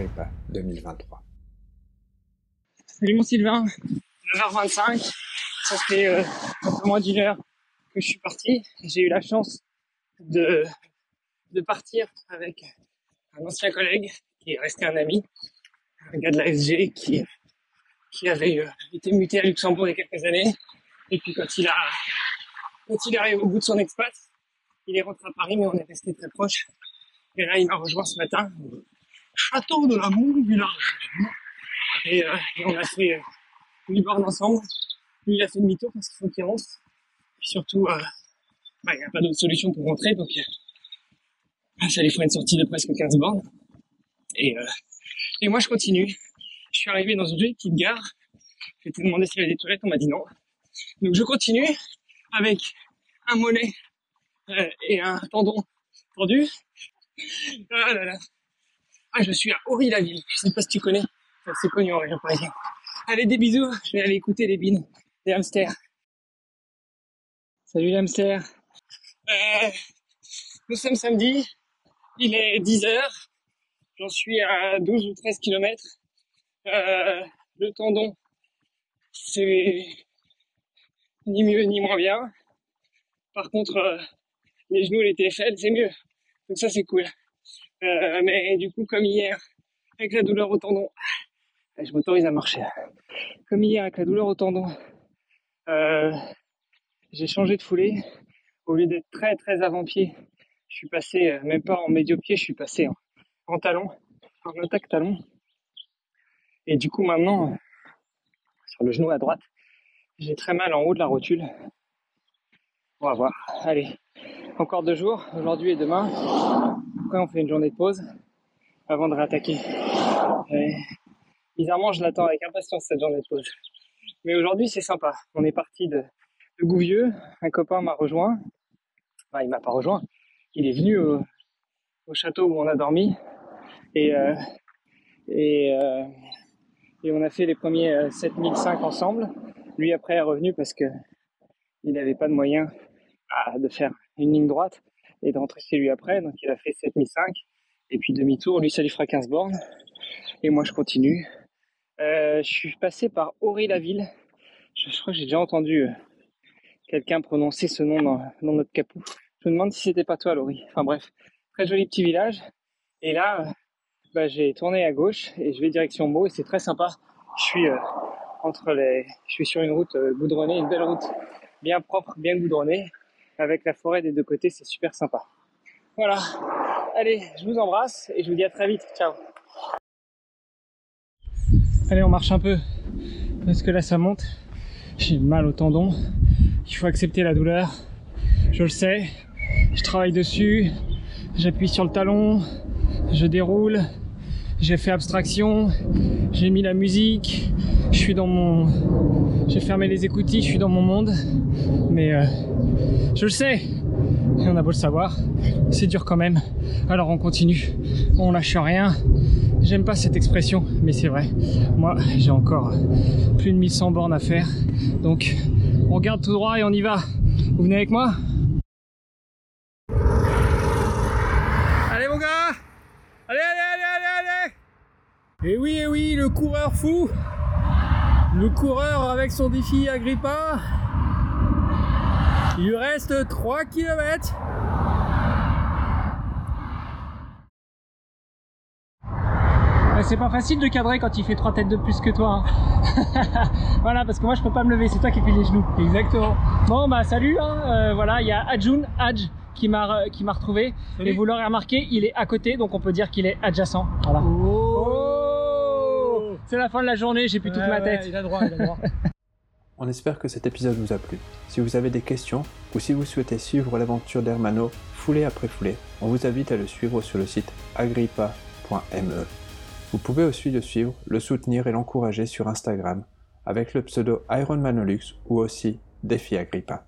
Agrippa 2023. Salut mon Sylvain, 9h25, ça fait euh, un peu moins d'une heure que je suis parti. J'ai eu la chance de, partir avec un ancien collègue qui est resté un ami, un gars de la SG qui, qui avait euh, été muté à Luxembourg il y a quelques années. Et puis quand il a quand il est arrivé au bout de son expat, il est rentré à Paris, mais on est resté très proche. Et là, il m'a rejoint ce matin château de l'amour village. Et, euh, et on a fait euh, une borne ensemble. Lui, il a fait demi-tour parce qu'il faut qu'il rentre. Puis surtout, euh, bah, il n'y a pas d'autre solution pour rentrer, donc euh, ça lui fera une sortie de presque 15 bornes. Et, et moi, je continue. Je suis arrivé dans une petite gare. J'ai été demandé s'il y avait des toilettes, on m'a dit non. Donc je continue avec un mollet et un tendon tordu. Ah là là. Ah, je suis à Horry-la-Ville. Je sais pas si tu connais. C'est connu en région parisienne. Allez, des bisous. Je vais aller écouter les bines, les hamsters. Salut les hamsters. Euh, nous sommes samedi. Il est 10 heures. J'en suis à 12 ou 13 kilomètres. Euh, le tendon, c'est ni mieux ni moins bien. Par contre, euh, les genoux, les TFL, c'est mieux. Donc ça, c'est cool. Euh, mais du coup, comme hier, avec la douleur au tendon, ah, je m'autorise à marcher. Comme hier, avec la douleur au tendon, euh, j'ai changé de foulée. Au lieu d'être très très avant-pied, je suis passé, euh, même pas en médio-pied, je suis passé en, en talon, en attaque talon. Et du coup, maintenant, sur le genou à droite, j'ai très mal en haut de la rotule. On va voir. Allez, encore deux jours, aujourd'hui et demain. Après, on fait une journée de pause avant de réattaquer. Bizarrement, je l'attends avec impatience cette journée de pause. Mais aujourd'hui, c'est sympa. On est parti de, de Gouvieux. Un copain m'a rejoint. Enfin, il m'a pas rejoint. Il est venu au, au château où on a dormi. Et, euh, et, euh, et on a fait les premiers euh, 7005 ensemble. Lui, après, est revenu parce que il n'avait pas de moyens à- de faire une ligne droite et de rentrer chez lui après. Donc, il a fait 7005. Et puis, demi-tour, lui, ça lui fera 15 bornes. Et moi, je continue. Euh, je suis passé par Horry-la-Ville. Je, je crois que j'ai déjà entendu euh, quelqu'un prononcer ce nom dans, notre capou. Je me demande si c'était pas toi, Laurie. Enfin bref, très joli petit village. Et là, euh, bah, j'ai tourné à gauche et je vais direction Meaux et c'est très sympa. Je suis entre les, je suis sur une route goudronnée, une belle route bien propre, bien goudronnée, avec la forêt des deux côtés. C'est super sympa. Voilà. Allez, je vous embrasse et je vous dis à très vite. Ciao. Allez, on marche un peu parce que là ça monte. J'ai mal au tendon. Il faut accepter la douleur. Je le sais. Je travaille dessus. J'appuie sur le talon. Je déroule. J'ai fait abstraction. J'ai mis la musique. Je suis dans mon. J'ai fermé les écoutilles. Je suis dans mon monde. Mais euh, je le sais. Et on a beau le savoir. C'est dur quand même. Alors on continue. On lâche rien. J'aime pas cette expression, mais c'est vrai. Moi, j'ai encore plus de 1100 bornes à faire. Donc, on garde tout droit et on y va. Vous venez avec moi Allez mon gars Allez, allez, allez, allez, allez Et oui, et oui, le coureur fou Le coureur avec son défi Agrippa Il lui reste 3 km C'est pas facile de cadrer quand il fait trois têtes de plus que toi. hein. voilà, parce que moi je peux pas me lever, c'est toi qui fais les genoux. Exactement Bon bah salut, hein. Euh, voilà, il y a Adjun, Adj qui m'a re- qui m'a retrouvé. Salut. Et vous l'aurez remarqué, il est à côté, donc on peut dire qu'il est adjacent. Voilà. Oh, C'est la fin de la journée, j'ai plus toute ma ouais, tête. Il a droit, il a droit On espère que cet épisode vous a plu. Si vous avez des questions ou si vous souhaitez suivre l'aventure d'Hermano foulée après foulée, on vous invite à le suivre sur le site agrippa.me agrippa.me. Vous pouvez aussi le suivre, le soutenir et l'encourager sur Instagram avec le pseudo Ironmanolux ou aussi Défi Agrippa.